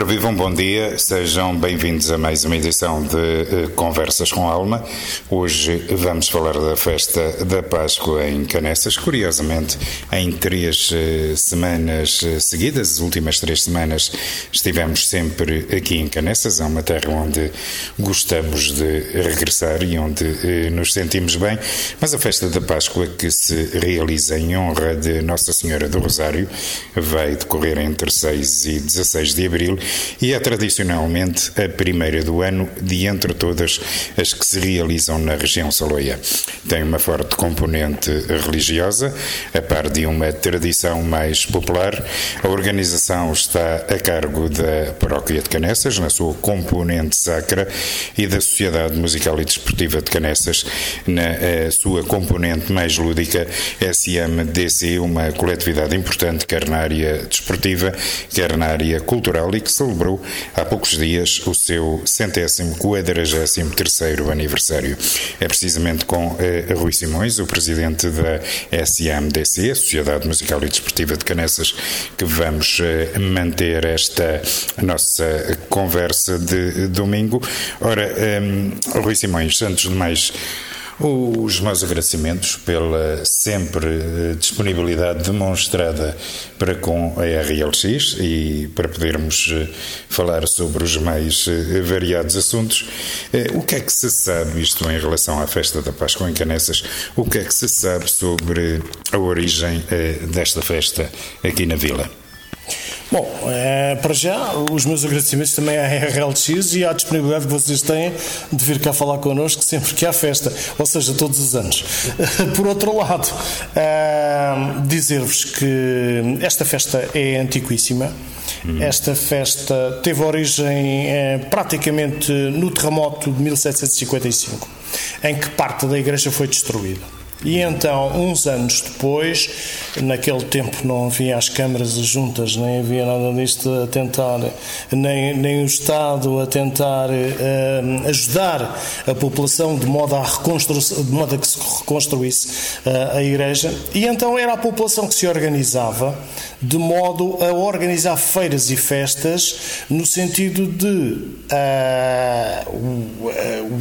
Ora, vivam, bom dia, sejam bem-vindos a mais uma edição de uh, Conversas com Alma. Hoje vamos falar da festa da Páscoa em Canessas. Curiosamente, em três uh, semanas uh, seguidas, as últimas três semanas, estivemos sempre aqui em Canessas, é uma terra onde gostamos de regressar e onde nos sentimos bem. Mas a festa da Páscoa, que se realiza em honra de Nossa Senhora do Rosário, vai decorrer entre 6 e 16 de abril e é tradicionalmente a primeira do ano de entre todas as que se realizam na região saloia. Tem uma forte componente religiosa, a par de uma tradição mais popular. A organização está a cargo da Paróquia de Canessas, na sua componente sacra, e da Sociedade Musical e Desportiva de Canessas, na sua componente mais lúdica, SMDC, uma coletividade importante, quer na área desportiva, quer na área cultural e que celebrou há poucos dias o seu centésimo quadragésimo terceiro aniversário. É precisamente com eh, Rui Simões, o presidente da SMDC, Sociedade Musical e Desportiva de Canessas, que vamos eh, manter esta nossa conversa de domingo. Ora, eh, Rui Simões, antes de mais os meus agradecimentos pela sempre eh, disponibilidade demonstrada para com a RLX e para podermos eh, falar sobre os mais eh, variados assuntos. O que é que se sabe, isto em relação à festa da Páscoa em Canessas, o que é que se sabe sobre a origem desta festa aqui na Vila? Bom, é, para já, os meus agradecimentos também à RLX e à disponibilidade que vocês têm de vir cá falar connosco sempre que há festa, ou seja, todos os anos. Por outro lado, é, dizer-vos que esta festa é antiquíssima. Hum. Esta festa teve origem é, praticamente no terremoto de 1755, em que parte da igreja foi destruída. E então, uns anos depois, naquele tempo não havia as câmaras juntas, nem havia nada disto a tentar, nem, nem o Estado a tentar uh, ajudar a população de modo a, de modo a que se reconstruísse uh, a igreja. E então era a população que se organizava de modo a organizar feiras e festas no sentido de uh,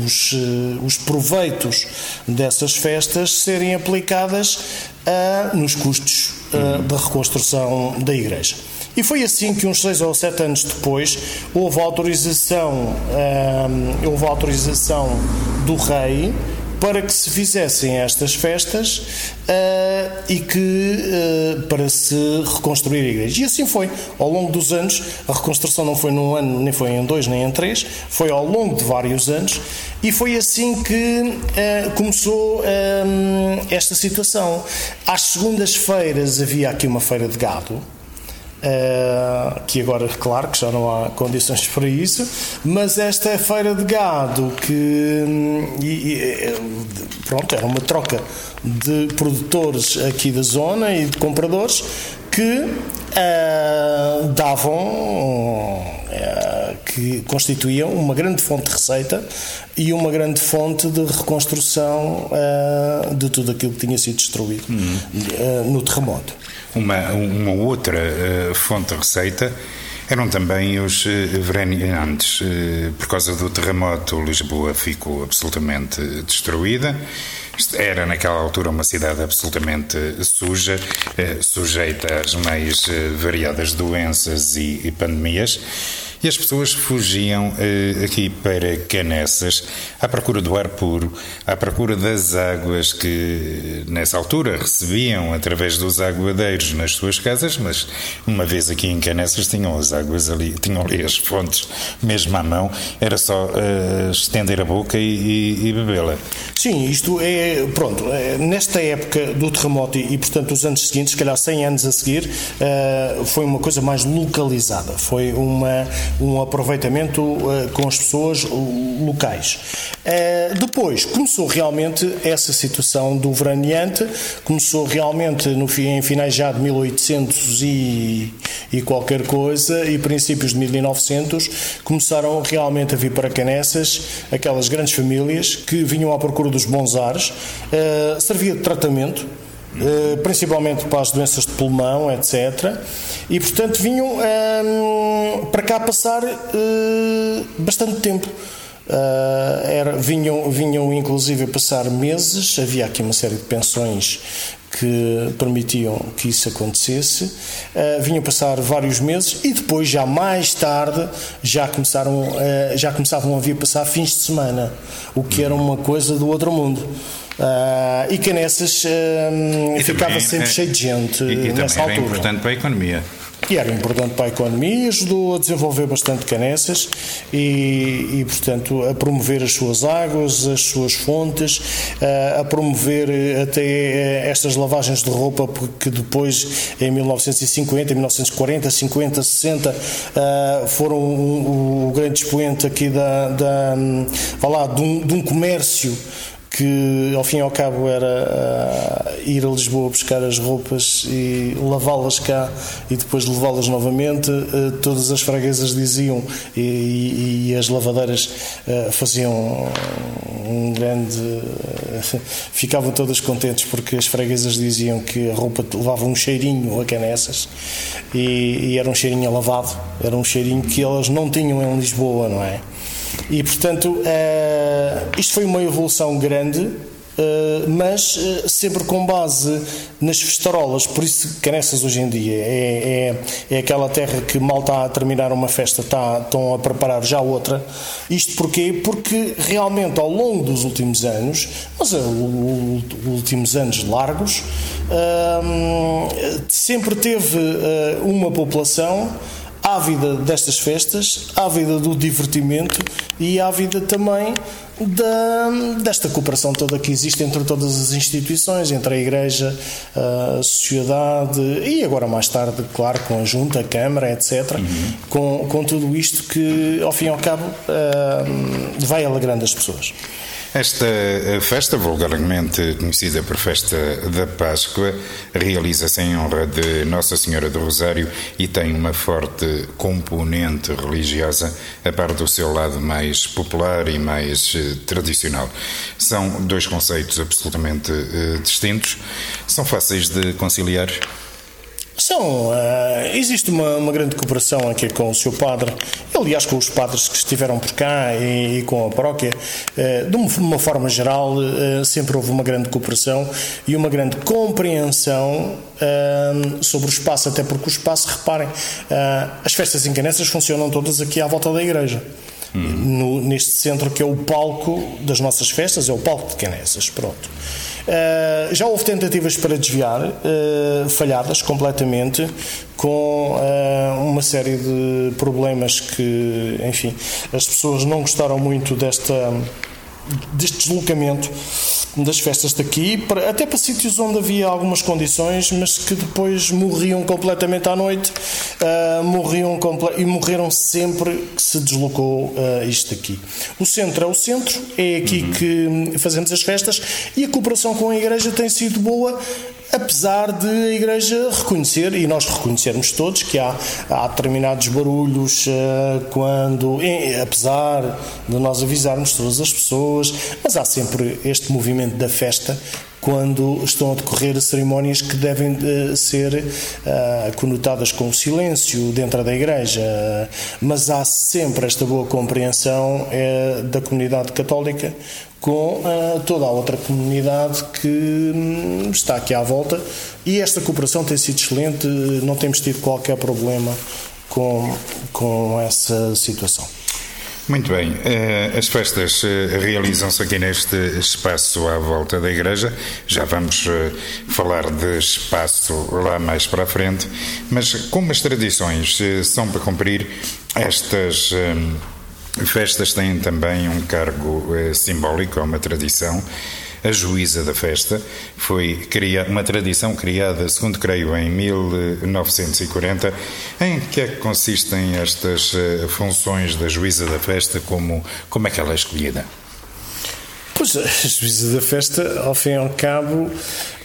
os, os proveitos dessas festas serem aplicadas uh, nos custos uh, da reconstrução da igreja. E foi assim que uns seis ou sete anos depois houve autorização, uh, houve autorização do rei para que se fizessem estas festas uh, e que uh, para se reconstruir a igreja. E assim foi. Ao longo dos anos, a reconstrução não foi num ano, nem foi em dois, nem em três, foi ao longo de vários anos, e foi assim que uh, começou esta situação. Às segundas-feiras havia aqui uma feira de gado Uh, que agora, claro, que já não há condições para isso, mas esta é feira de gado que e, e, pronto, era uma troca de produtores aqui da zona e de compradores que uh, davam uh, que constituíam uma grande fonte de receita e uma grande fonte de reconstrução de tudo aquilo que tinha sido destruído uhum. no terremoto. Uma, uma outra uh, fonte de receita eram também os uh, veraneantes. Uh, por causa do terremoto, Lisboa ficou absolutamente destruída. Era naquela altura uma cidade absolutamente suja, sujeita às mais variadas doenças e pandemias. E as pessoas fugiam eh, aqui para Canessas à procura do ar puro, à procura das águas que nessa altura recebiam através dos aguadeiros nas suas casas, mas uma vez aqui em Canessas tinham as águas ali, tinham ali as fontes mesmo à mão, era só uh, estender a boca e, e, e bebê-la. Sim, isto é, pronto, é, nesta época do terremoto e, portanto, os anos seguintes, se calhar 100 anos a seguir, foi uma coisa mais localizada, foi uma, um aproveitamento uh, com as pessoas locais. Uh, depois, começou realmente essa situação do veraneante, começou realmente no, em finais já de 1800 e, e qualquer coisa, e princípios de 1900, começaram realmente a vir para Canessas aquelas grandes famílias que vinham à procura dos bons ares, servia de tratamento, principalmente para as doenças de pulmão, etc. E, portanto, vinham ehm, para cá passar uh, bastante tempo. Uh, era, vinham, vinham inclusive passar meses, havia aqui uma série de pensões que permitiam que isso acontecesse. Uh, vinham passar vários meses e depois, já mais tarde, já, começaram, uh, já começavam a vir passar fins de semana, o que era uma coisa do outro mundo. Uh, e Canessas uh, ficava sempre é, cheio de gente e, e nessa altura. Era importante para a economia. E era importante para a economia, ajudou a desenvolver bastante Canessas e, e portanto, a promover as suas águas, as suas fontes, a promover até eh, estas lavagens de roupa, porque depois, em 1950, 1940, 50, 60, foram o, grande expoente aqui da, da, lá, de, um, de um comércio que ao fim e ao cabo era uh, ir a Lisboa buscar as roupas e lavá-las cá e depois levá-las novamente. Uh, todas as freguesas diziam e, e, e as lavadeiras uh, faziam um grande. ficavam todas contentes porque as freguesas diziam que a roupa levava um cheirinho a canessas e, e era um cheirinho a lavado, era um cheirinho que elas não tinham em Lisboa, não é? E, portanto, uh, isto foi uma evolução grande, uh, mas uh, sempre com base nas festarolas. Por isso, Canessas hoje em dia é, é, é, aquela terra que mal está a terminar uma festa, está, estão a preparar já outra. Isto porquê? Porque realmente ao longo dos últimos anos, mas os últimos anos largos, sempre teve uma população ávida destas festas, ávida do divertimento e ávida também da, desta cooperação toda que existe entre todas as instituições, entre a Igreja, a sociedade e agora mais tarde, claro, com a Junta, a Câmara, etc., uhum. com, com tudo isto que, ao fim e ao cabo, uh, vai alegrando as pessoas. Esta eh, festa, vulgarmente conhecida por Festa da Páscoa, realiza-se em honra de Nossa Senhora do Rosário e tem uma forte componente religiosa, a par do seu lado mais popular e mais eh, tradicional. São dois conceitos absolutamente uh, distintos, são fáceis de conciliar. São, uh, existe uma, uma, grande cooperação aqui com o seu padre, aliás com os padres que estiveram por cá e, e com a paróquia. Uh, de uma, forma geral, uh, sempre houve uma grande cooperação e uma grande compreensão sobre o espaço, até porque o espaço, reparem, as festas encanessas funcionam todas aqui à volta da igreja. Hum. No, neste centro que é o palco das nossas festas, é o palco de Canessas, pronto. Uh, já houve tentativas para desviar, uh, falhadas completamente, com uh, uma série de problemas que, enfim, as pessoas não gostaram muito desta, deste deslocamento das festas daqui, para, até para sítios onde havia algumas condições, mas que depois morriam completamente à noite, uh, morriam e morreram sempre que se deslocou uh, isto aqui. O centro é o centro, é aqui uhum. que fazemos as festas e a cooperação com a Igreja tem sido boa apesar de a Igreja reconhecer, e nós reconhecermos todos, que há, há determinados barulhos uh, quando, apesar de nós avisarmos todas as pessoas, mas há sempre este movimento da festa quando estão a decorrer cerimónias que devem uh, ser uh, conotadas com silêncio dentro da igreja, mas há sempre esta boa compreensão uh, da comunidade católica com toda a outra comunidade que um, está aqui à volta e esta cooperação tem sido excelente, não temos tido qualquer problema com, com essa situação. Muito bem. Eh, as festas eh, realizam-se aqui neste espaço à volta da igreja. Já vamos falar de espaço lá mais para a frente. Mas como as tradições são para cumprir, estas festas têm também um cargo simbólico, é uma tradição a juíza da festa. Foi uma tradição criada, segundo creio, em 1940. Em que é que consistem estas eh, funções da juíza da festa? Como, como é que ela é escolhida? Pois, a juíza da festa, ao fim e ao cabo,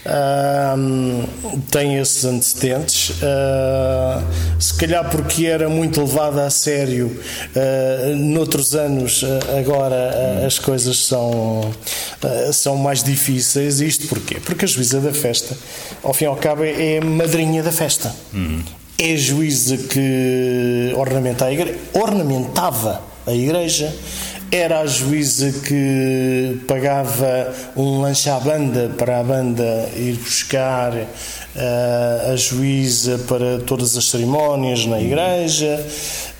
uh, tem esses antecedentes. Uh, se calhar porque era muito levada a sério uh, noutros anos, uh, agora as coisas são, são mais difíceis. Isto porquê? Porque a juíza da festa, ao fim e ao cabo, é a madrinha da festa. Uhum. É a juíza que ornamenta a igreja, ornamentava a igreja era a juíza que pagava um lanche à banda para a banda ir buscar uh, a juíza para todas as cerimónias na igreja.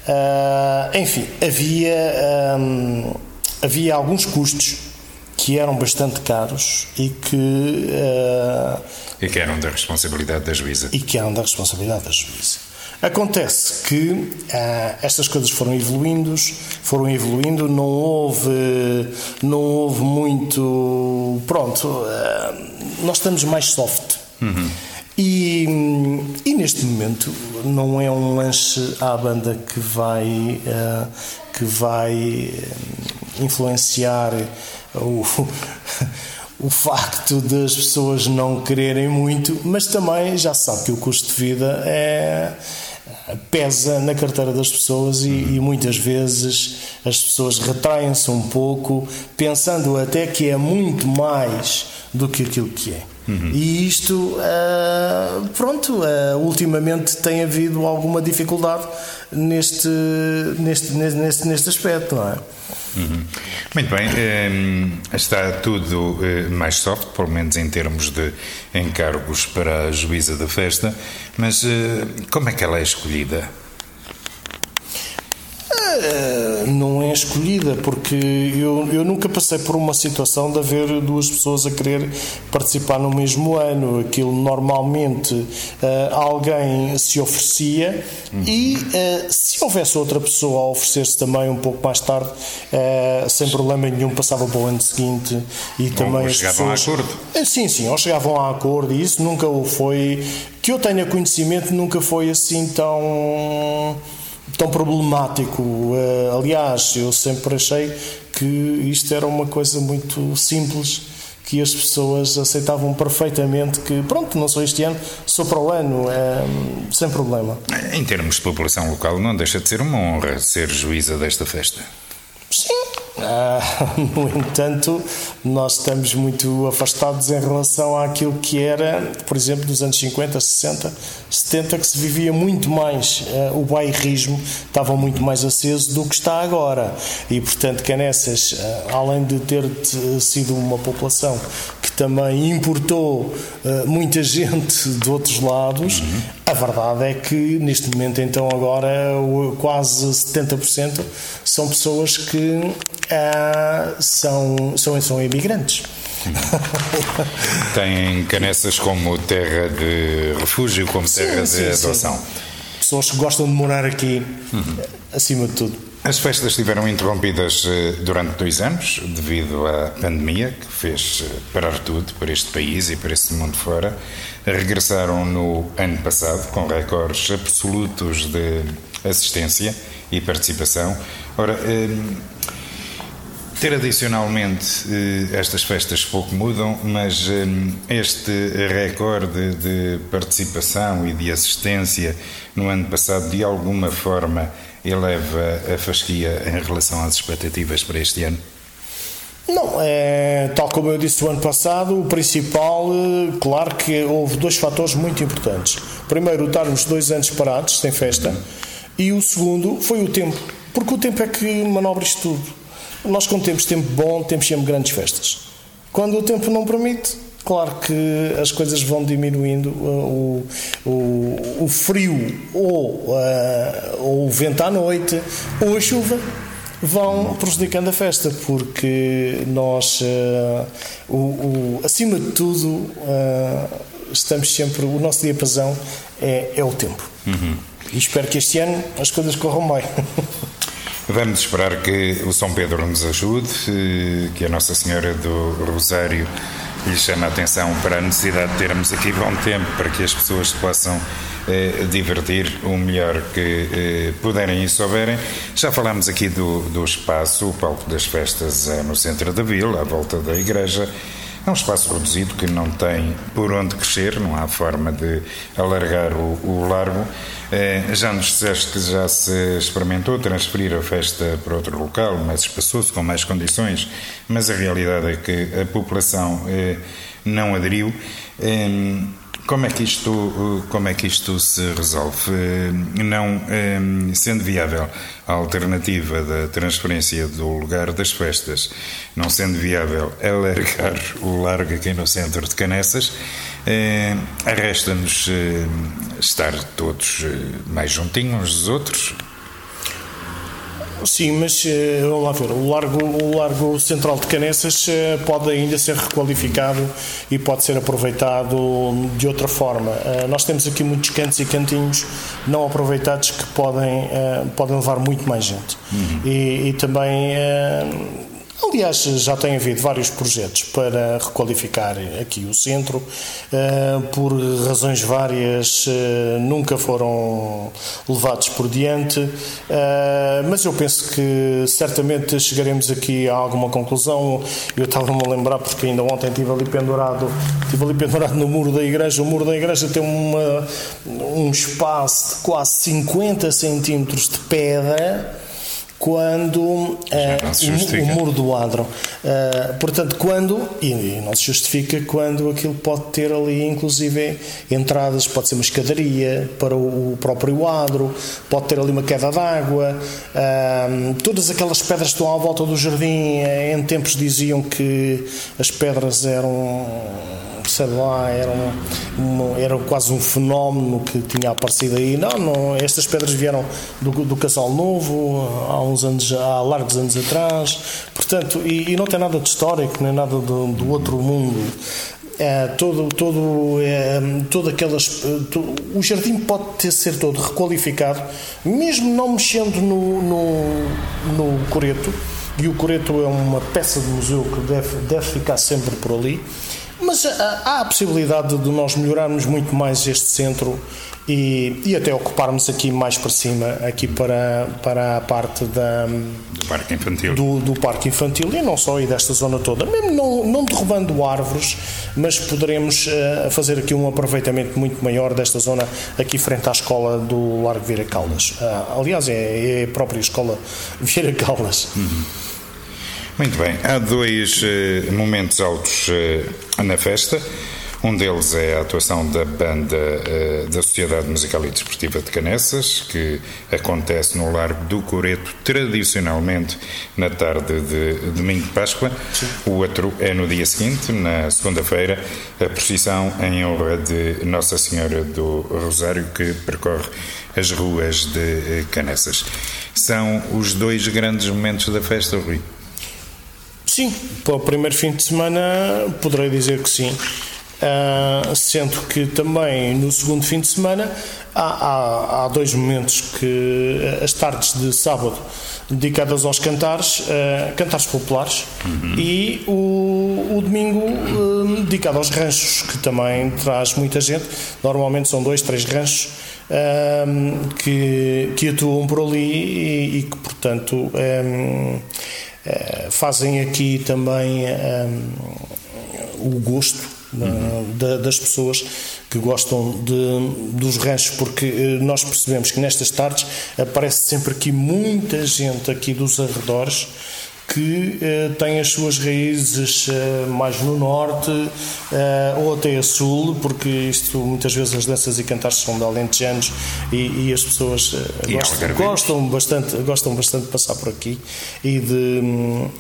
Uh, enfim, havia, um, havia alguns custos que eram bastante caros e que. Uh, e que eram da responsabilidade da juíza. E que eram da responsabilidade da juíza. Acontece que ah, estas coisas foram evoluindo, foram evoluindo, não houve, não houve muito. Pronto, ah, nós estamos mais soft. Uhum. E, e, neste momento não é um lanche à banda que vai, uh, que vai influenciar o, o facto das pessoas não quererem muito, mas também já sabe que o custo de vida é pesa na carteira das pessoas e, e muitas vezes as pessoas retraem-se um pouco, pensando até que é muito mais do que aquilo que é. Uhum. E isto, uh, pronto, uh, ultimamente tem havido alguma dificuldade neste, neste, neste, neste aspecto, não é? Uhum. Muito bem, ehm, está tudo eh, mais soft, pelo menos em termos de encargos para a juíza da festa, mas eh, como é que ela é escolhida? Eh, não é escolhida, porque eu, eu nunca passei por uma situação de haver duas pessoas a querer participar no mesmo ano. Aquilo normalmente uh, alguém se oferecia uhum. e uh, se houvesse outra pessoa a oferecer-se também um pouco mais tarde, sem problema nenhum, passava para o ano seguinte e Bom, também as chegavam pessoas... a acordo. Sim, sim, ou chegavam a acordo e isso nunca foi. Que eu tenha conhecimento, nunca foi assim tão tão problemático. Uh, aliás, eu sempre achei que isto era uma coisa muito simples que as pessoas aceitavam perfeitamente que pronto, não sou este ano, sou para o ano, é, sem problema. Em termos de população local, não deixa de ser uma honra ser juíza desta festa. Sim, ah, no entanto, nós estamos muito afastados em relação àquilo que era, por exemplo, dos anos 50, 60, 70, que se vivia muito mais, uh, o bairrismo estava muito mais aceso do que está agora. E, portanto, Canessas, uh, além de ter sido uma população também importou uh, muita gente de outros lados, uhum. a verdade é que neste momento, então, agora quase 70% são pessoas que uh, são, são, são imigrantes. Têm Canessas como terra de refúgio, como terra sim, de sim, adoção. Sim. Pessoas que gostam de morar aqui, uhum. acima de tudo. As festas estiveram interrompidas eh, durante dois anos devido à pandemia que fez eh, parar tudo para este país e para este mundo fora. Regressaram no ano passado com recordes absolutos de assistência e participação. Ora, Tradicionalmente, eh, estas festas pouco mudam, mas este recorde de participação e de assistência no ano passado, de alguma forma, eleva a fasquia em relação às expectativas para este ano? Não, é, tal como eu disse o ano passado, o principal, eh, claro que houve dois fatores muito importantes. Primeiro, estarmos dois anos parados, sem festa, uhum. e o segundo foi o tempo, porque o tempo é que manobra isto tudo. Nós, quando temos tempo bom, temos sempre grandes festas. Quando o tempo não permite, claro que as coisas vão diminuindo, o, o, o frio ou, uh, ou o vento à noite ou a chuva vão prejudicando a festa, porque nós, uh, o, o, acima de tudo, uh, estamos sempre, o nosso diapasão é, é o tempo. Uhum. E espero que este ano as coisas corram bem. Vamos esperar que o São Pedro nos ajude, que a Nossa Senhora do Rosário lhe chame a atenção para a necessidade de termos aqui bom tempo para que as pessoas se possam eh, divertir o melhor que eh, puderem e souberem. Já falámos aqui do, do espaço, o palco das festas é no centro da vila, à volta da igreja. É um espaço reduzido que não tem por onde crescer, não há forma de alargar o, o largo. Eh, já nos disseste que já se experimentou transferir a festa para outro local, mais espaçoso, com mais condições, mas a realidade é que a população eh, não aderiu. Eh, como é que isto, como é que isto se resolve? Não sendo viável a alternativa da transferência do lugar das festas, não sendo viável alargar o largo aqui no centro de Canessas, resta-nos estar todos mais juntinhos uns dos outros, Sim, mas eh, vamos lá ver. O largo, o largo central de Canessas eh, pode ainda ser requalificado e pode ser aproveitado de outra forma. Eh, nós temos aqui muitos cantos e cantinhos não aproveitados que podem, podem levar muito mais gente. Uhum. E, e, também Aliás, já tem havido vários projetos para requalificar aqui o centro, eh, por razões várias eh, nunca foram levados por diante, eh, mas eu penso que certamente chegaremos aqui a alguma conclusão. Eu estava-me a lembrar, porque ainda ontem estive ali pendurado, estive ali pendurado no muro da igreja. O muro da igreja tem uma, um espaço de quase 50 centímetros de pedra quando uh, o, o, muro do adro. Uh, portanto, quando, e, e, não se justifica quando aquilo pode ter ali, inclusive, entradas, pode ser uma escadaria para o, o próprio adro, pode ter ali uma queda d'água, uh, todas aquelas pedras que estão à volta do jardim, em tempos diziam que as pedras eram sei lá, era, era quase um fenómeno que tinha aparecido aí. Não, não estas pedras vieram do, do Casal Novo há uns anos, há largos anos atrás, portanto, e, e não tem nada de histórico, nem nada do, do outro mundo. É, todo, todo, é, todo aquelas, o jardim pode ter ser todo requalificado, mesmo não mexendo no, no, no coreto, e o coreto é uma peça de museu que deve, deve ficar sempre por ali. Mas há, há a possibilidade de nós melhorarmos muito mais este centro e, e até ocuparmos aqui mais para cima, aqui para, para a parte da, do parque infantil. Do, do parque infantil e não só, e desta zona toda. Mesmo não, não derrubando árvores, mas poderemos uh, fazer aqui um aproveitamento muito maior desta zona aqui frente à escola do Largo Vieira Caldas. Uh, aliás, é, é, a própria escola Vieira Caldas. Uhum. Muito bem, há dois uh, momentos altos na festa. Um deles é a atuação da banda uh, da Sociedade Musical e Desportiva de Canessas, que acontece no Largo do Coreto, tradicionalmente na tarde de domingo de Páscoa. Sim. O outro é no dia seguinte, na segunda-feira, a procissão em honra de Nossa Senhora do Rosário, que percorre as ruas de Canessas. São os dois grandes momentos da festa, Rui. Sim, para o primeiro fim de semana poderei dizer que sim. Uh, sendo que também no segundo fim de semana há, há, há, dois momentos que as tardes de sábado dedicadas aos cantares, uh, cantares populares uhum. e o, o domingo uh, dedicado aos ranchos, que também traz muita gente. Normalmente são dois, três ranchos que, que atuam por ali e, e que, portanto, um, eh, fazem aqui também um, o gosto uhum. das pessoas que gostam de, dos ranchos, porque eh, nós percebemos que nestas tardes aparece sempre aqui muita gente aqui dos arredores que eh, tem as suas raízes eh, mais no norte eh, ou até a sul, porque isto muitas vezes as danças e cantares são de alentejanos e, e as pessoas eh, E gostam, gostam bastante, gostam bastante de passar por aqui e de,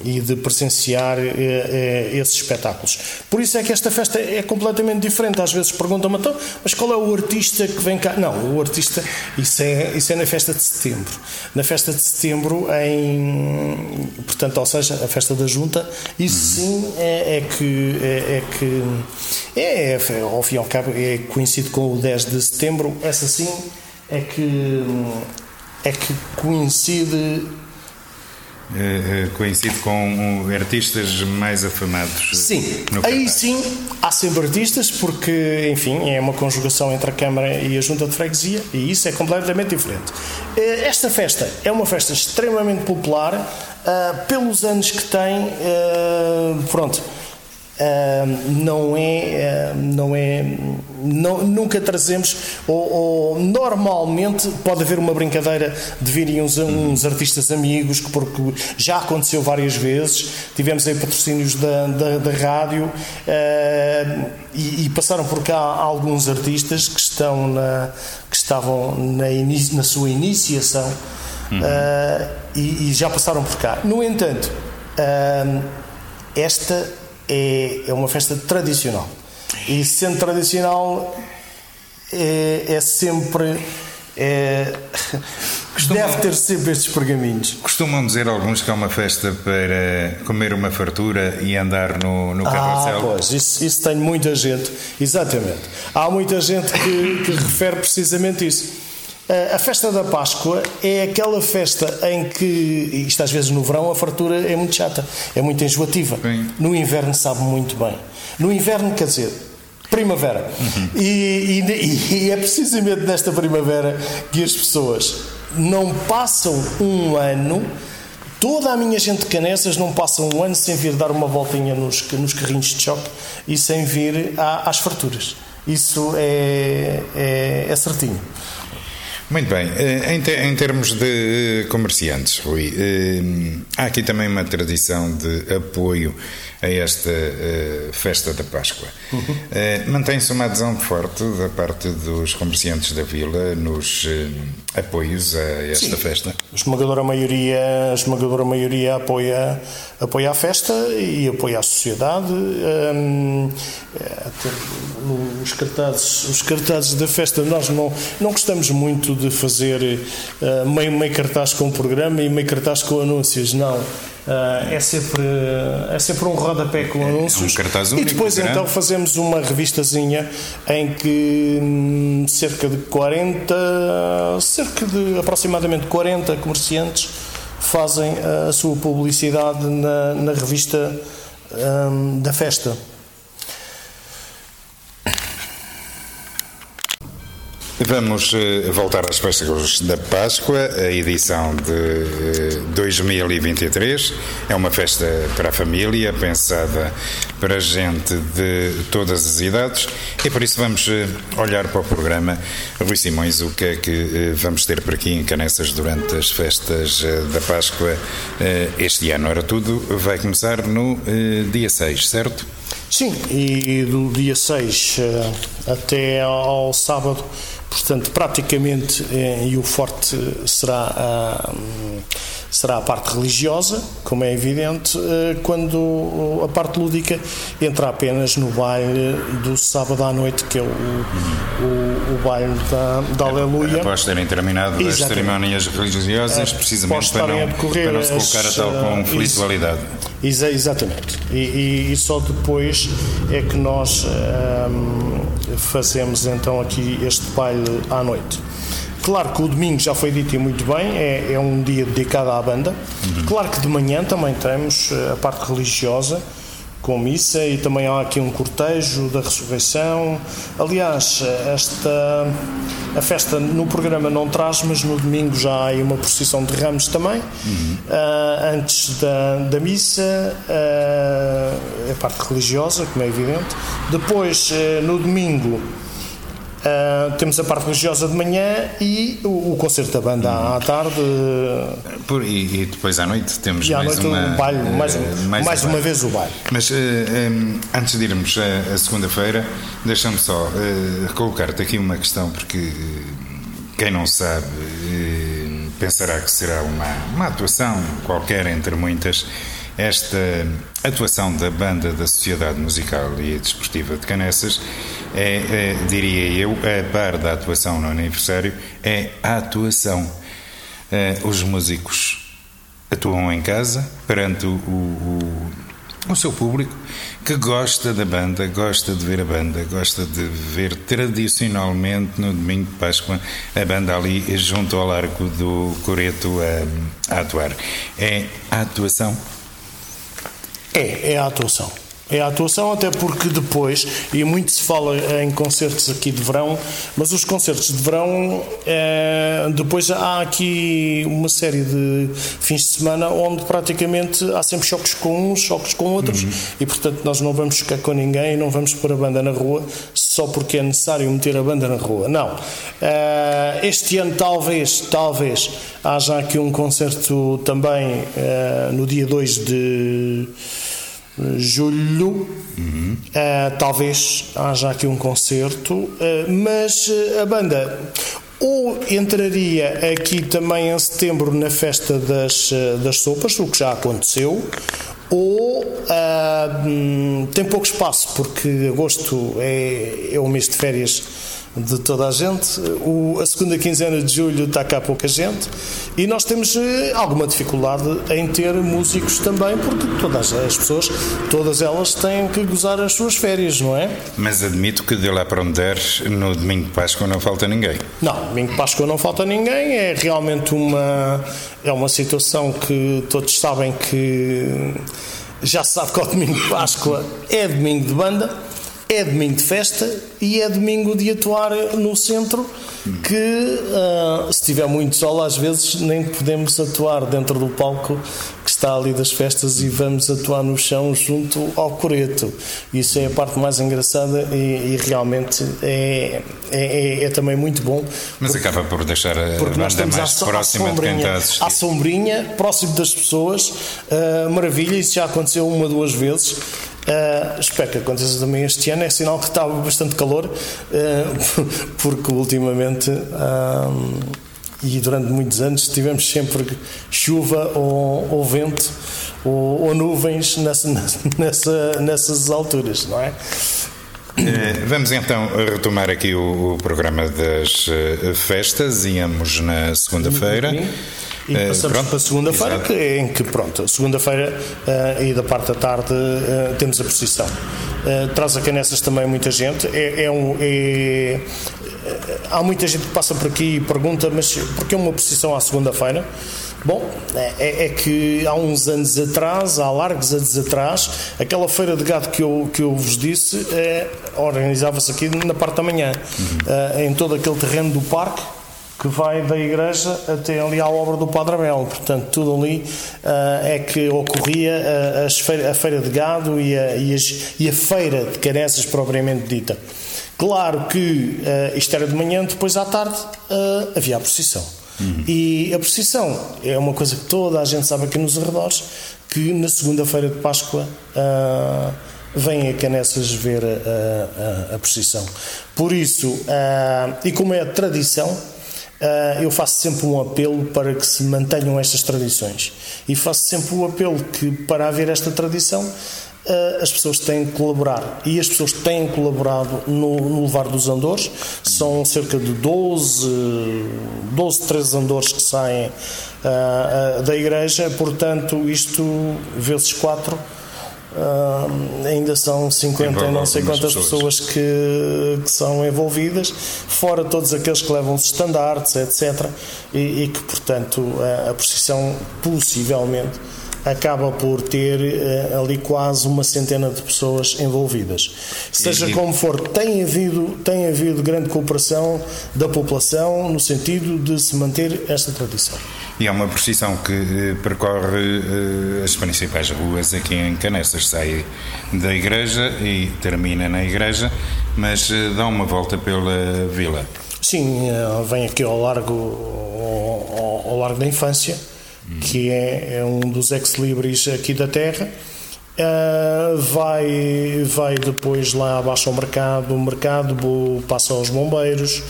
e de presenciar eh, eh, esses espetáculos. Por isso é que esta festa é completamente diferente. Às vezes perguntam-me, então, mas qual é o artista que vem cá? Não, o artista, isso é, isso é na festa de setembro. Na festa de setembro, em, portanto, ou seja, a festa da Junta, isso sim é, é que, é, é que é, é, ao fim e ao cabo, é coincide com o 10 de setembro, essa sim é que é que coincide Eh, eh, coincide com artistas mais afamados. Sim, aí sim há sempre artistas, porque, enfim, é uma conjugação entre a Câmara e a Junta de Freguesia e isso é completamente diferente. Eh, Esta festa é uma festa extremamente popular, ah, pelos anos que tem, ah, pronto. ah, não é, ah, não é, não- nunca trazemos, ou, ou normalmente pode haver uma brincadeira de virem uns, uns artistas amigos, que porque já aconteceu várias vezes, tivemos aí patrocínios da, da, da rádio ah, e, e passaram por cá alguns artistas que estão na, que estavam na, ini- na sua iniciação ah, e, e já passaram por cá. No entanto, ah, esta é, é uma festa tradicional. E sendo tradicional, é, é sempre. é- deve ter sempre estes pergaminhos. Costumam dizer alguns que é uma festa para comer uma fartura e andar no, no Ah, carrossel. pois, isso, isso tem muita gente, exatamente. Há muita gente que, que refere precisamente isso. A a festa da Páscoa é aquela festa em que, isto às vezes no verão, a fartura é muito chata, é muito enjoativa. Sim. No inverno sabe muito bem. No inverno, quer dizer, primavera. E, e- e é precisamente nesta primavera que as pessoas não passam um ano. Toda a minha gente de Canessas não passa um ano sem vir dar uma voltinha nos, nos carrinhos de choque e sem vir à- às farturas. Isso é, é, é certinho. Muito bem. Eh, Em, te- em termos de eh, comerciantes, Rui, eh, há aqui também uma tradição de apoio a esta festa da Páscoa. Eh, Mantém-se uma adesão forte da parte dos comerciantes da vila nos apoios a esta festa? A esmagadora maioria, a esmagadora maioria apoia, apoia a festa e apoia a sociedade. Hum, é, os, cartazes, os cartazes da festa, nós não, não gostamos muito de fazer eh, meio, meio cartaz com o programa e meio cartaz com anúncios, não. Ah, é, sempre, é sempre um rodapé com anúncios. cartaz e único, depois grande. então fazemos uma revistazinha em que hum, cerca de 40, cerca de aproximadamente 40 comerciantes fazem a sua publicidade na, na revista hum, da festa. Vamos eh, voltar às festas da Páscoa, a edição de eh, 2023. É uma festa para a família, pensada para gente de todas as idades e por isso vamos eh, olhar para o programa. Rui Simões, o que é que eh, vamos ter por aqui em Canessas durante as festas eh, da Páscoa eh, este ano? Ora, tudo vai começar no eh, dia 6, certo? Sim, e do dia 6 eh, até ao sábado, portanto, praticamente, eh, e o forte será a, hum, será a parte religiosa, como é evidente, eh, quando a parte lúdica entra apenas no baile do sábado à noite, que é o, o, o baile da, da Aleluia. Após terem terminado as Exatamente. cerimónias religiosas, É, precisamente para não, para não se as, colocar a tal ah, conflitualidade. Exa- exatamente. E, e- e só depois é que nós ahm, fazemos então aqui este baile à noite. Claro que o domingo já foi dito e muito bem, é, é um dia dedicado à banda. Claro que de manhã também temos eh, a parte religiosa, com missa e também há aqui um cortejo da ressurreição. Aliás, esta a festa no programa não traz, mas no domingo já há aí uma procissão de ramos também. Ah, antes da, da missa, é a parte religiosa, como é evidente. Depois, eh, no domingo, Uh, temos a parte religiosa de manhã e o, o concerto da banda à tarde. Por, e, e, depois à noite temos e à mais noite uma, um baile, mais, uh, mais, mais um uma vez o baile. Mas uh, um, antes de irmos a segunda-feira, deixa-me só colocar-te aqui uma questão, porque quem não sabe pensará que será uma, uma atuação qualquer entre muitas esta atuação da banda da Sociedade Musical e Desportiva de Canessas é, é, diria eu, a par da atuação no aniversário, é a atuação. É, os músicos atuam em casa perante o, o, o seu público que gosta da banda, gosta de ver a banda, gosta de ver tradicionalmente no domingo de Páscoa a banda ali junto ao largo do Coreto a, a atuar. É a atuação é, é a atuação. É a atuação, até porque depois, e muito se fala em concertos aqui de verão, mas os concertos de verão, é, depois há aqui uma série de fins de semana onde praticamente há sempre choques com uns, choques com outros, uhum. e portanto nós não vamos ficar com ninguém, não vamos pôr a banda na rua só porque é necessário meter a banda na rua. Não. É, este ano, talvez, talvez, haja aqui um concerto também é, no dia 2 de julho, uhum. uh, talvez haja aqui um concerto, uh, mas uh, a banda ou entraria aqui também em setembro na festa das, das sopas, o que já aconteceu, ou hum, tem pouco espaço, porque agosto é, é o mês de férias de toda a gente. O, a segunda quinzena de julho está cá pouca gente e nós temos eh, alguma dificuldade em ter músicos também, porque todas as pessoas, todas elas têm que gozar as suas férias, não é? Mas admito que de lá para onde der, no domingo de Páscoa não falta ninguém. Não, domingo de Páscoa não falta ninguém, é realmente uma, é uma situação que todos sabem que já se sabe que o domingo de Páscoa é domingo de banda é domingo de festa e é domingo de atuar no centro que uh, se tiver muito sol às vezes nem podemos atuar dentro do palco que está ali das festas e vamos atuar no chão junto ao coreto. Isso é a parte mais engraçada e, e realmente é, é, é, é, também muito bom. Mas porque, acaba por deixar a porque nós estamos mais à, próxima à sombrinha, à sombrinha, próximo das pessoas uh, maravilha, isso já aconteceu uma, duas vezes Uh, espero que aconteça também este ano. É sinal que está bastante calor, uh, porque ultimamente uh, e durante muitos anos tivemos sempre chuva ou, ou vento ou, ou nuvens nessa, nessa, nessas alturas, não é? Vamos então retomar aqui o, o programa das festas. Íamos na segunda-feira. E eh, passamos pronto, para segunda-feira, em que, pronto, segunda-feira uh, e da parte da tarde uh, temos a procissão. Uh, traz a canessas também muita gente. É, é um, é, há muita gente que passa por aqui e pergunta, mas porquê uma procissão à segunda-feira? Bom, é, é, que há uns anos atrás, há largos anos atrás, aquela feira de gado que eu, que eu vos disse é, organizava-se aqui na parte da manhã, uhum. em todo aquele terreno do parque que vai da igreja até ali à obra do Padre Abel. Portanto, tudo ali uh, é que ocorria uh, feira, a feira de gado e a, e, as, e a feira de careças propriamente dita. Claro que uh, isto era de manhã, depois à tarde havia a procissão. Uhum. E a procissão é uma coisa que toda a gente sabe aqui nos arredores, que na segunda-feira de Páscoa vêm a Canessas ver a, a, a procissão. Por isso, e como é a tradição, Uh, eu faço sempre um apelo para que se mantenham estas tradições. E faço sempre o um apelo que, para haver esta tradição, uh, as pessoas têm que colaborar. E as pessoas têm colaborado no, no levar dos andores. São cerca de 12, 12 13 andores que saem uh, da igreja, portanto, isto vezes 4 Uh, ainda são 50 e não sei quantas pessoas, pessoas que, que, são envolvidas, fora todos aqueles que levam os estandartes, etc. E, e que, portanto, a, a possivelmente acaba por ter uh, ali quase uma centena de pessoas envolvidas. Seja e, como for, tem havido, tem havido grande cooperação da população no sentido de se manter esta tradição. E é uma procissão que eh, percorre eh, as principais ruas aqui em Canessas. Sai da igreja e termina na igreja, mas dá uma volta pela vila. Sim, vem aqui ao largo, ao, ao largo da infância, que é, é, um dos ex-libris aqui da terra. Uh, vai, vai depois lá abaixo ao mercado, o mercado passa aos bombeiros,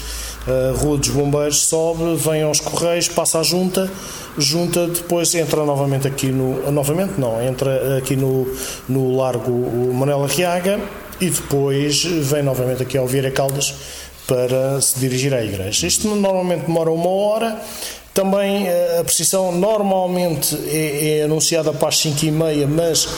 a Rua dos Bombeiros sobe, vem aos Correios, passa a junta, junta depois entra novamente aqui no. Novamente não, entra aqui no, no Largo Manuel Arriaga e depois vem novamente aqui ao Vieira Caldas para se dirigir à igreja. Isto normalmente demora uma hora. Também eh, a precisão normalmente é, é anunciada para as 5 e meia, mas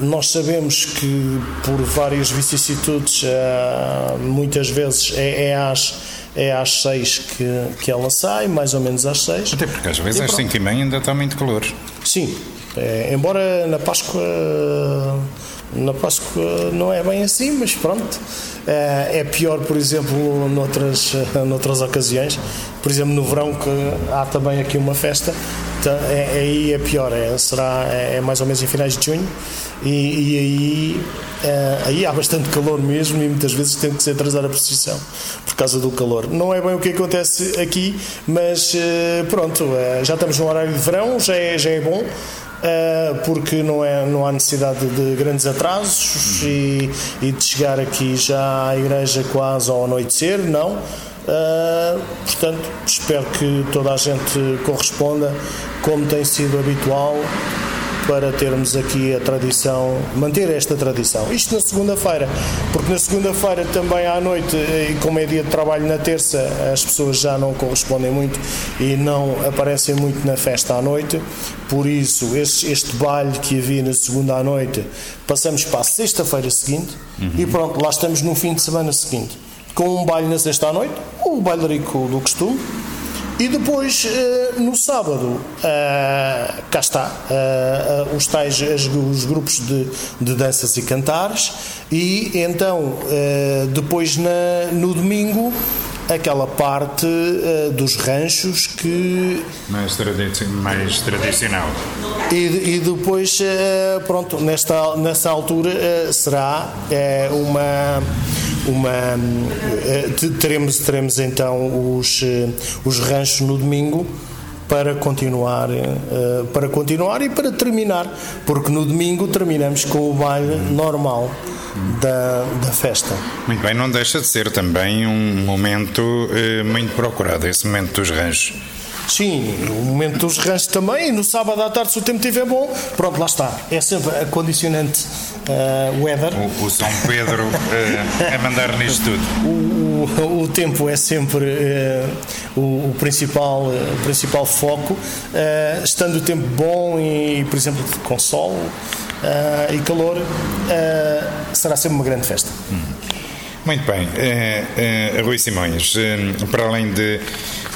nós sabemos que por várias vicissitudes eh, muitas vezes é, é às é às 6 que, que ela sai, mais ou menos às 6. Até porque às vezes às 5 e meia ainda está muito calor. Sim, é, embora na Páscoa na Páscoa não é bem assim, mas pronto. É, é pior, por exemplo, noutras, noutras ocasiões. Por exemplo, no verão, que há também aqui uma festa, tá, é, aí é pior, é, será, é, é mais ou menos em finais de junho, e, e aí, é, aí há bastante calor mesmo e muitas vezes tem que se atrasar a procissão por causa do calor. Não é bem o que acontece aqui, mas eh, pronto, eh, já estamos no horário de verão, já é, já é bom. Uh, porque não, é, não há necessidade de grandes atrasos e, e de chegar aqui já à igreja quase ao anoitecer, não. Uh, portanto, espero que toda a gente corresponda como tem sido habitual para termos aqui a tradição, manter esta tradição. Isto na segunda-feira, porque na segunda-feira também à noite, e como é dia de trabalho na terça, as pessoas já não correspondem muito e não aparecem muito na festa à noite. Por isso, este, este baile que havia na segunda à noite, passamos para a sexta-feira seguinte uhum. e pronto, lá estamos no fim de semana seguinte. Com um baile na sexta à noite, o baile rico do costume, e depois, eh, no sábado, eh, cá está, eh, os tais os grupos de, de danças e cantares, e então, depois na, no domingo, aquela parte uh, dos ranchos que mais, tradici mais tradicional. E, e depois uh, pronto nesta nessa altura uh, será uma uma teremos teremos então os os ranchos no domingo para continuar para continuar e para terminar porque no domingo terminamos com o baile normal da, da festa. Muito bem, não deixa de ser também um momento eh, muito procurado, esse momento dos ranchos. Sim, o momento dos ranchos também. No sábado à tarde, se o tempo estiver bom, pronto, lá está. É sempre a condicionante uh, weather. O, o, São Pedro uh, a mandar nisto tudo. O, o, o tempo é sempre uh, o, principal, principal foco. estando o tempo bom e, por exemplo, com sol e calor, será sempre uma grande festa. Muito bem. Uh, Rui Simões, para além de,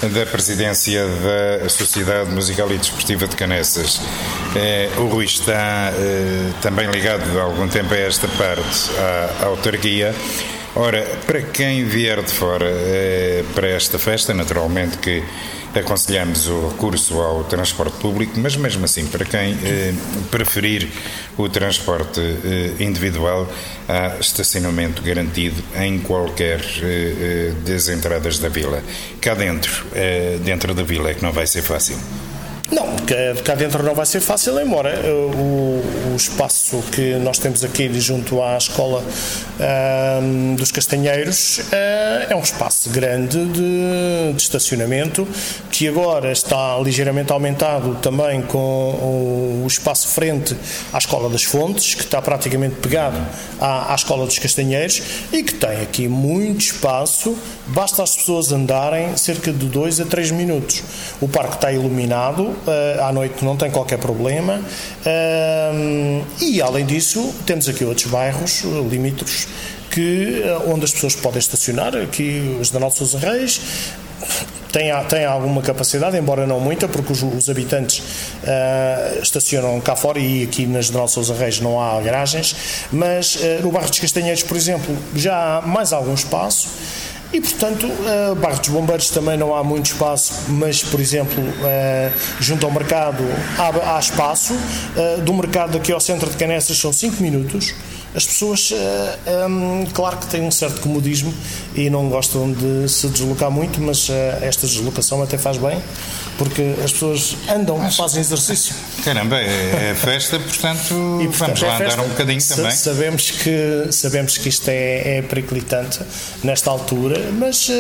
da presidência da Sociedade Musical e Desportiva de Canessas, o Rui está também ligado há algum tempo a esta parte, à, autarquia. Ora, para quem vier de fora para esta festa, naturalmente que aconselhamos o recurso ao transporte público, mas mesmo assim, para quem eh, preferir o transporte eh, individual, há estacionamento garantido em qualquer eh, eh das entradas da vila. Cá dentro, eh, dentro da vila, é que não vai ser fácil. Não, cá dentro não vai ser fácil, embora eh, o, o espaço que nós temos aqui junto à Escola uh, dos Castanheiros uh, é um espaço grande de, de, estacionamento que agora está ligeiramente aumentado também com o, o, espaço frente à Escola das Fontes, que está praticamente pegado à, à Escola dos Castanheiros e que tem aqui muito espaço, basta as pessoas andarem cerca de 2 a 3 minutos. O parque está iluminado, à noite não tem qualquer problema. Uh, e além disso, temos aqui outros bairros limítrofes que, eh, onde as pessoas podem estacionar, aqui os da Sousa Reis, tem, tem alguma capacidade, embora não muita, porque os, os habitantes uh, estacionam cá fora e aqui na General Sousa Reis não há garagens, mas uh, no bairro dos Castanheiros, por exemplo, já há mais algum espaço E, portanto, uh, bairro dos Bombeiros também não há muito espaço, mas, por exemplo, uh, junto ao mercado há, há espaço. Uh, do mercado aqui ao centro de Canessas são 5 minutos as pessoas, um, claro que têm um certo comodismo e não gostam de se deslocar muito, mas uh, esta deslocação até faz bem, porque as pessoas andam, mas, fazem exercício. Caramba, é, é festa, portanto, e, portanto vamos lá é andar um bocadinho também. Sabemos que, sabemos que isto é, é periclitante nesta altura, mas uh,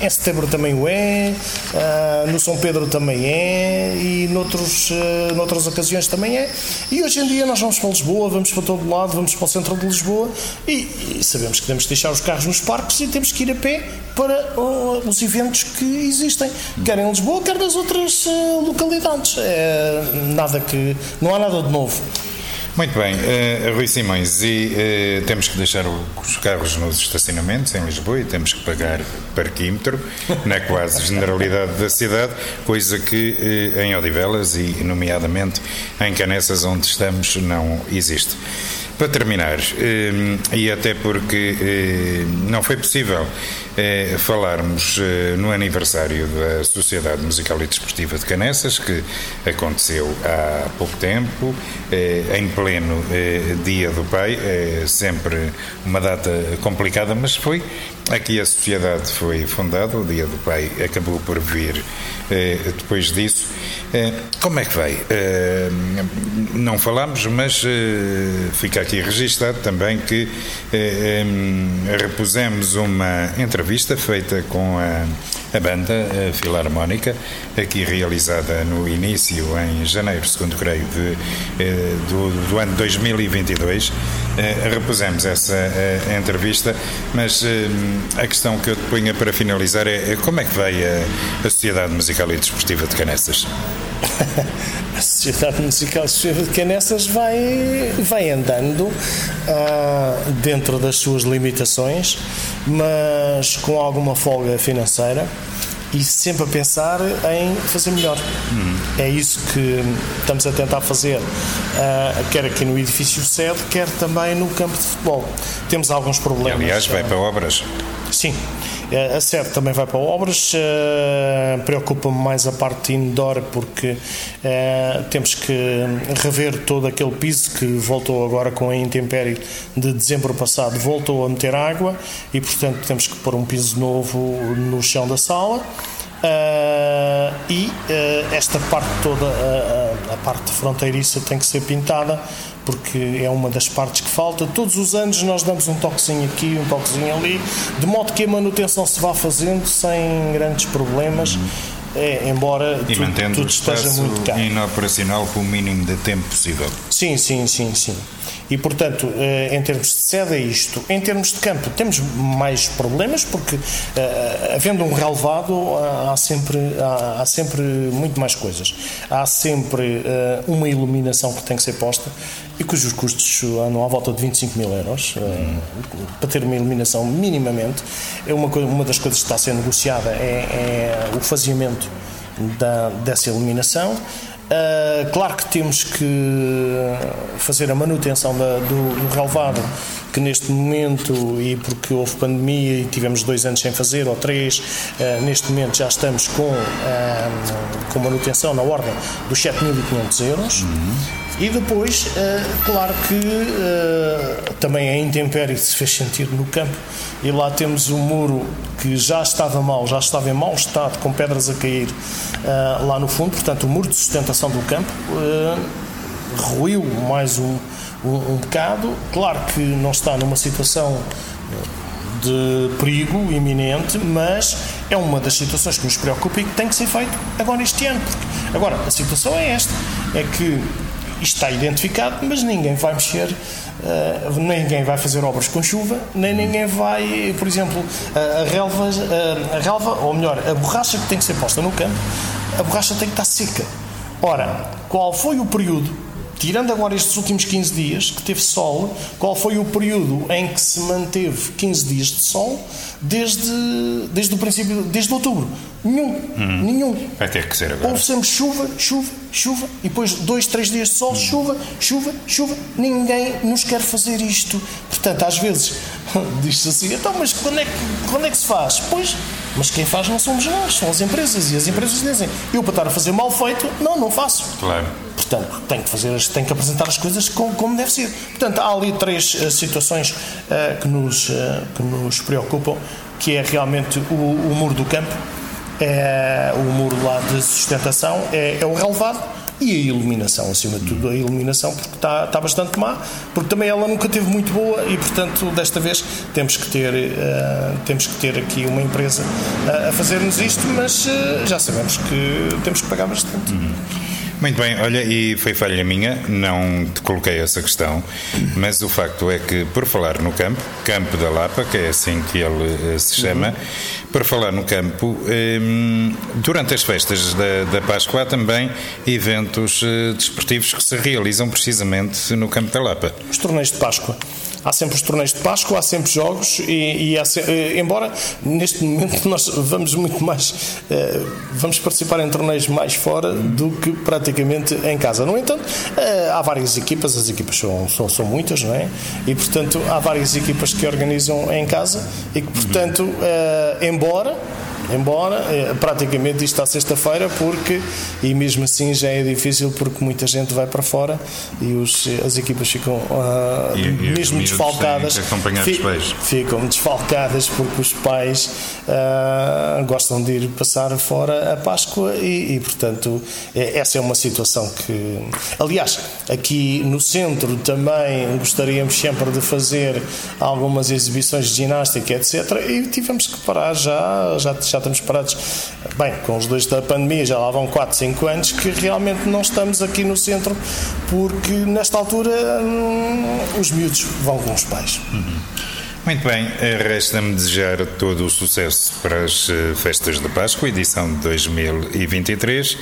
em setembro também o é, uh, no São Pedro também é e noutros, uh, noutras ocasiões também é. E hoje em dia nós vamos para Lisboa, vamos para todo lado, vamos para o centro de Lisboa e, e sabemos que temos que deixar os carros nos parques e temos que ir a pé para uh, os eventos que existem, quer em Lisboa, quer nas outras uh, localidades. É, nada que, não há nada de novo. Muito bem, uh, Rui Simões, e uh, temos que deixar os carros nos estacionamentos em Lisboa e temos que pagar parquímetro na quase generalidade da cidade, coisa que uh, em Odivelas e, nomeadamente, em Canessas, onde estamos, não existe. Para terminar, eh, e até porque eh, não foi possível eh, falarmos no aniversário da Sociedade Musical e Desportiva de Canessas, que aconteceu há pouco tempo, em pleno Dia do Pai, sempre uma data complicada, mas foi aqui a sociedade foi fundada, o Dia do Pai acabou por vir depois disso. Como é que vai? Não falamos, mas fica aqui registado também que eh, eh, repusemos uma entrevista feita com a, a banda a Filarmónica, aqui realizada no início, em janeiro, segundo creio, de, eh, do, do, ano 2022. Eh, repusemos essa eh, entrevista, mas a questão que eu te ponho para finalizar é, é como é que vai a, a Sociedade Musical e Desportiva de Canessas? a Sociedade Musical de Canessas vai, vai andando uh, dentro das suas limitações, mas com alguma folga financeira e sempre a pensar em fazer melhor. Uhum. É isso que estamos a tentar fazer, uh, quer aqui no edifício sede, quer também no campo de futebol. Temos alguns problemas. Aliás, vai para obras. Sim, a sede também vai para obras, uh, preocupa-me mais a parte indoor porque uh, temos que rever todo aquele piso que voltou agora com a intempérie de dezembro passado, voltou a meter água e portanto temos que pôr um piso novo no chão da sala. Uh, e uh, esta parte toda, uh, a parte fronteiriça, tem que ser pintada porque é uma das partes que falta. Todos os anos nós damos um toquezinho aqui, um toquezinho ali, de modo que a manutenção se vá fazendo sem grandes problemas. É, embora e tudo, mantendo tudo esteja muito caro. operacional com o mínimo de tempo possível. Sim, sim, sim, sim. E, portanto, eh, em termos de sede é isto. Em termos de campo, temos mais problemas, porque eh, havendo um relevado, há sempre, há, sempre muito mais coisas. Há sempre eh, uma iluminação que tem que ser posta e cujos custos andam à volta de 25 mil euros para ter uma iluminação minimamente. É uma, uma das coisas que está a ser negociada é, é o faziamento da, dessa iluminação. Uh, claro que temos que fazer a manutenção da, do, do, relevado, que neste momento, e porque houve pandemia e tivemos dois anos sem fazer, ou três, uh, neste momento já estamos com, uh, com manutenção na ordem dos 7.500 euros. Uhum. E depois, uh, claro que uh, também a intempérie se fez sentir no campo e lá temos um muro que já estava mal, já estava em mau estado, com pedras a cair uh, lá no fundo, portanto o muro de sustentação do campo ruiu mais um, um, um bocado. Claro que não está numa situação de perigo iminente, mas é uma das situações que nos preocupa e que tem que ser feito agora este ano. Agora, a situação é esta, é que está identificado, mas ninguém vai mexer, uh, ninguém vai fazer obras com chuva, nem ninguém vai, por exemplo, a, a relva, a, a relva, ou melhor, a borracha que tem que ser posta no campo, a borracha tem que estar seca. Ora, qual foi o período tirando agora estes últimos 15 dias que teve sol, qual foi o período em que se manteve 15 dias de sol desde, desde o princípio, desde outubro? Nenhum, hum. nenhum. Vai ter que ser agora. Houve sempre chuva, chuva, chuva, e depois dois, três dias de sol, hum. chuva, chuva, chuva. Ninguém nos quer fazer isto. Portanto, às vezes diz-se assim, então, mas quando é, que, quando é que se faz? Pois, mas quem faz não somos nós, são as empresas. E as empresas dizem, eu para estar a fazer mal feito, não, não faço. Claro. Portanto, tem que, fazer, tem que apresentar as coisas como, como deve ser. Portanto, há ali três uh, situações uh, que, nos, uh, que nos preocupam, que é realmente o, o muro do campo, é, o muro lá de sustentação, é, é o relevado, e a iluminação, acima de tudo, a iluminação, porque está, está bastante má, porque também ela nunca teve muito boa e, portanto, desta vez temos que ter, uh, temos que ter aqui uma empresa uh, a fazer-nos isto, mas uh, já sabemos que temos que pagar bastante. Uhum. Muito bem, olha, e foi falha minha, não te coloquei essa questão, mas o facto é que, por falar no campo, Campo da Lapa, que é assim que ele uh, se chama, uhum. por falar no campo, ehm, durante as festas da, da Páscoa há também eventos uh, desportivos que se realizam precisamente no Campo da Lapa. Os torneios de Páscoa há sempre os torneios de Páscoa, há sempre jogos e, e há, eh, embora neste momento nós vamos muito mais eh, vamos participar em torneios mais fora do que praticamente em casa. No entanto, eh, há várias equipas, as equipas são, são, são muitas, não é? E portanto há várias equipas que organizam em casa e que portanto, embora embora é, praticamente isto está sexta-feira porque e mesmo assim já é difícil porque muita gente vai para fora e os, as equipas ficam uh, e, mesmo desfalcadas. fi, ficam desfalcadas porque os pais uh, gostam de ir passar fora a Páscoa e, e portanto é, essa é uma situação que aliás aqui no centro também gostaríamos sempre de fazer algumas exibições de ginástica etc e tivemos que parar já já, já estamos parados, bem, com os dois da pandemia, já lá vão 4, 5 anos, que realmente não estamos aqui no centro, porque nesta altura hum, os miúdos vão com os pais. Uhum. Muito bem, resta-me desejar todo o sucesso para as eh, festas de Páscoa, edição de 2023,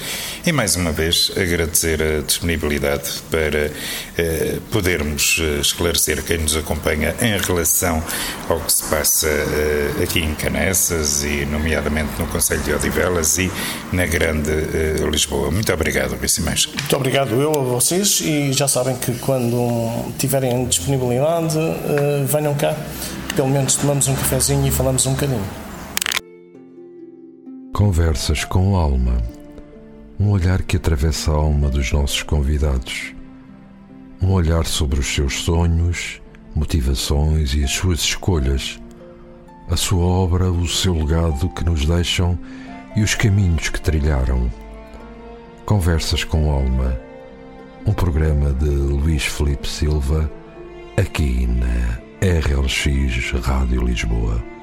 e mais uma vez agradecer a disponibilidade para eh, podermos eh, esclarecer quem nos acompanha em relação ao que se passa eh, aqui em Canessas e, nomeadamente, no Conselho de Odivelas e na Grande eh, Lisboa. Muito obrigado, Vice-Mais. Muito obrigado eu a vocês e já sabem que quando tiverem disponibilidade, eh, venham cá pelo menos tomamos um cafezinho e falamos um bocadinho. Conversas com alma. Um olhar que atravessa a alma dos nossos convidados. Um olhar sobre os seus sonhos, motivações e as suas escolhas. A sua obra, o seu legado que nos deixam e os caminhos que trilharam. Conversas com Alma, um programa de Luís Felipe Silva, aqui na RLX Rádio Lisboa.